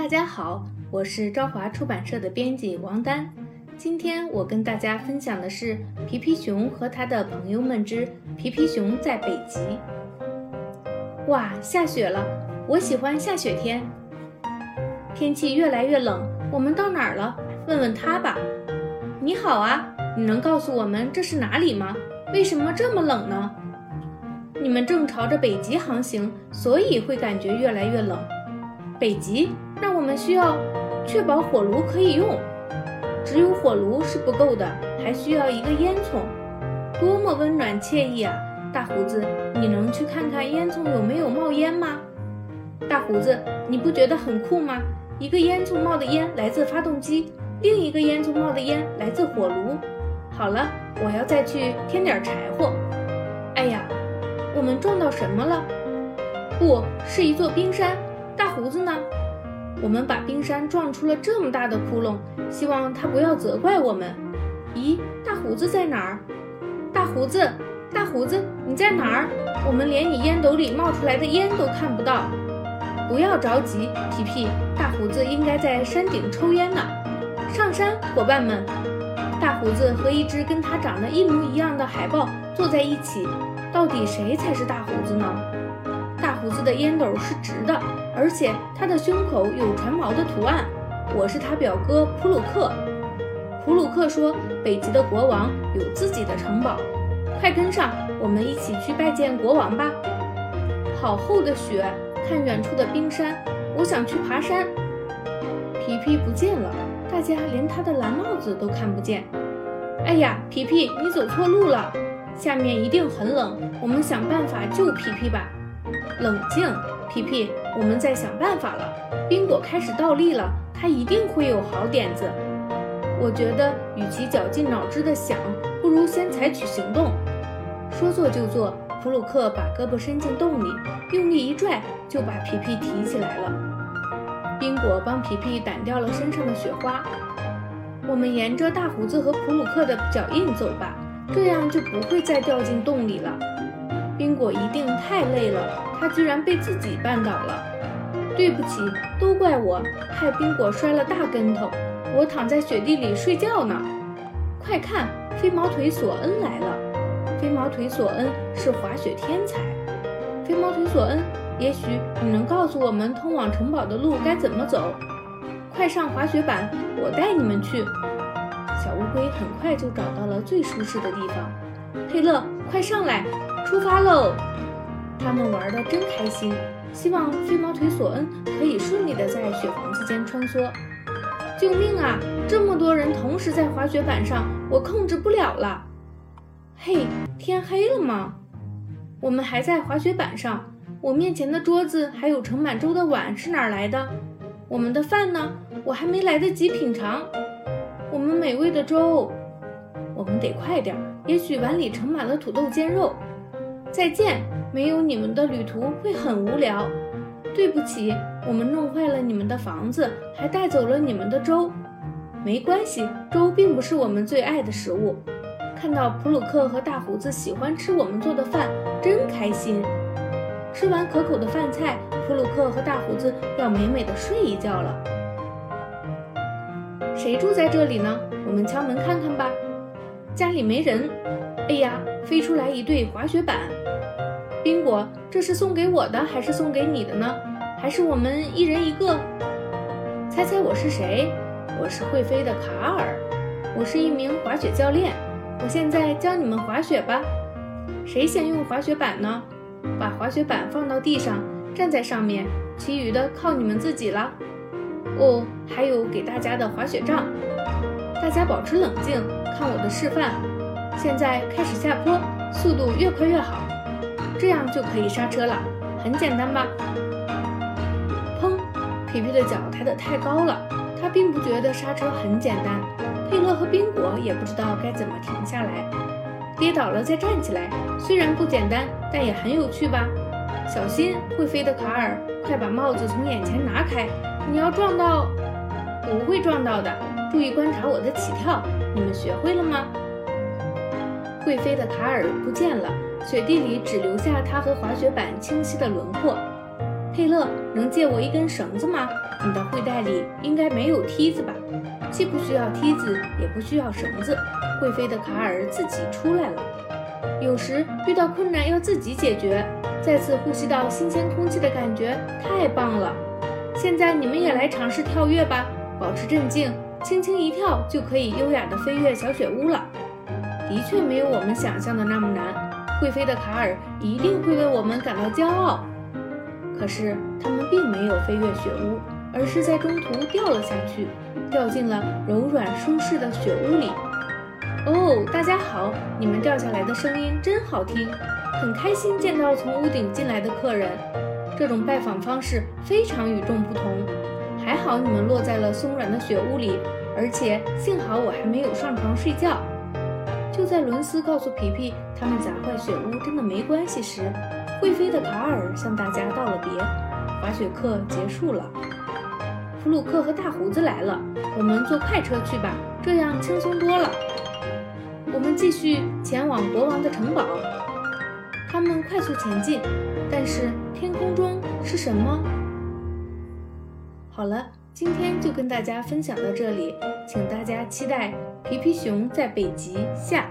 大家好，我是朝华出版社的编辑王丹。今天我跟大家分享的是《皮皮熊和他的朋友们之皮皮熊在北极》。哇，下雪了！我喜欢下雪天。天气越来越冷，我们到哪儿了？问问他吧。你好啊，你能告诉我们这是哪里吗？为什么这么冷呢？你们正朝着北极航行，所以会感觉越来越冷。北极？那我们需要确保火炉可以用。只有火炉是不够的，还需要一个烟囱。多么温暖惬意啊！大胡子，你能去看看烟囱有没有冒烟吗？大胡子，你不觉得很酷吗？一个烟囱冒的烟来自发动机，另一个烟囱冒的烟来自火炉。好了，我要再去添点柴火。哎呀，我们撞到什么了？不是一座冰山。胡子呢？我们把冰山撞出了这么大的窟窿，希望他不要责怪我们。咦，大胡子在哪儿？大胡子，大胡子，你在哪儿？我们连你烟斗里冒出来的烟都看不到。不要着急，皮皮，大胡子应该在山顶抽烟呢。上山，伙伴们！大胡子和一只跟他长得一模一样的海豹坐在一起，到底谁才是大胡子呢？胡子的烟斗是直的，而且他的胸口有船锚的图案。我是他表哥普鲁克。普鲁克说：“北极的国王有自己的城堡，快跟上，我们一起去拜见国王吧。”好厚的雪，看远处的冰山，我想去爬山。皮皮不见了，大家连他的蓝帽子都看不见。哎呀，皮皮，你走错路了，下面一定很冷，我们想办法救皮皮吧。冷静，皮皮，我们在想办法了。冰果开始倒立了，他一定会有好点子。我觉得，与其绞尽脑汁的想，不如先采取行动。说做就做，普鲁克把胳膊伸进洞里，用力一拽，就把皮皮提起来了。冰果帮皮皮掸掉了身上的雪花。我们沿着大胡子和普鲁克的脚印走吧，这样就不会再掉进洞里了。冰果一定太累了，他居然被自己绊倒了。对不起，都怪我，害冰果摔了大跟头。我躺在雪地里睡觉呢。快看，飞毛腿索恩来了。飞毛腿索恩是滑雪天才。飞毛腿索恩，也许你能告诉我们通往城堡的路该怎么走？快上滑雪板，我带你们去。小乌龟很快就找到了最舒适的地方。佩勒，快上来！出发喽！他们玩得真开心，希望飞毛腿索恩可以顺利地在雪房子间穿梭。救命啊！这么多人同时在滑雪板上，我控制不了了。嘿，天黑了吗？我们还在滑雪板上。我面前的桌子还有盛满粥的碗是哪儿来的？我们的饭呢？我还没来得及品尝。我们美味的粥。我们得快点儿，也许碗里盛满了土豆煎肉。再见，没有你们的旅途会很无聊。对不起，我们弄坏了你们的房子，还带走了你们的粥。没关系，粥并不是我们最爱的食物。看到普鲁克和大胡子喜欢吃我们做的饭，真开心。吃完可口的饭菜，普鲁克和大胡子要美美的睡一觉了。谁住在这里呢？我们敲门看看吧。家里没人。哎呀，飞出来一对滑雪板。宾果，这是送给我的还是送给你的呢？还是我们一人一个？猜猜我是谁？我是会飞的卡尔，我是一名滑雪教练。我现在教你们滑雪吧。谁先用滑雪板呢？把滑雪板放到地上，站在上面，其余的靠你们自己了。哦，还有给大家的滑雪杖。大家保持冷静，看我的示范。现在开始下坡，速度越快越好，这样就可以刹车了，很简单吧？砰！皮皮的脚抬得太高了，他并不觉得刹车很简单。佩洛和宾果也不知道该怎么停下来。跌倒了再站起来，虽然不简单，但也很有趣吧？小心，会飞的卡尔，快把帽子从眼前拿开，你要撞到，不会撞到的。注意观察我的起跳，你们学会了吗？会飞的卡尔不见了，雪地里只留下他和滑雪板清晰的轮廓。佩勒，能借我一根绳子吗？你的会袋里应该没有梯子吧？既不需要梯子，也不需要绳子。会飞的卡尔自己出来了。有时遇到困难要自己解决。再次呼吸到新鲜空气的感觉太棒了。现在你们也来尝试跳跃吧，保持镇静，轻轻一跳就可以优雅地飞越小雪屋了。的确没有我们想象的那么难。会飞的卡尔一定会为我们感到骄傲。可是他们并没有飞越雪屋，而是在中途掉了下去，掉进了柔软舒适的雪屋里。哦，大家好！你们掉下来的声音真好听，很开心见到从屋顶进来的客人。这种拜访方式非常与众不同。还好你们落在了松软的雪屋里，而且幸好我还没有上床睡觉。就在伦斯告诉皮皮他们砸坏雪屋真的没关系时，会飞的卡尔向大家道了别。滑雪课结束了，弗鲁克和大胡子来了。我们坐快车去吧，这样轻松多了。我们继续前往国王的城堡。他们快速前进，但是天空中是什么？好了，今天就跟大家分享到这里，请大家期待《皮皮熊在北极》下。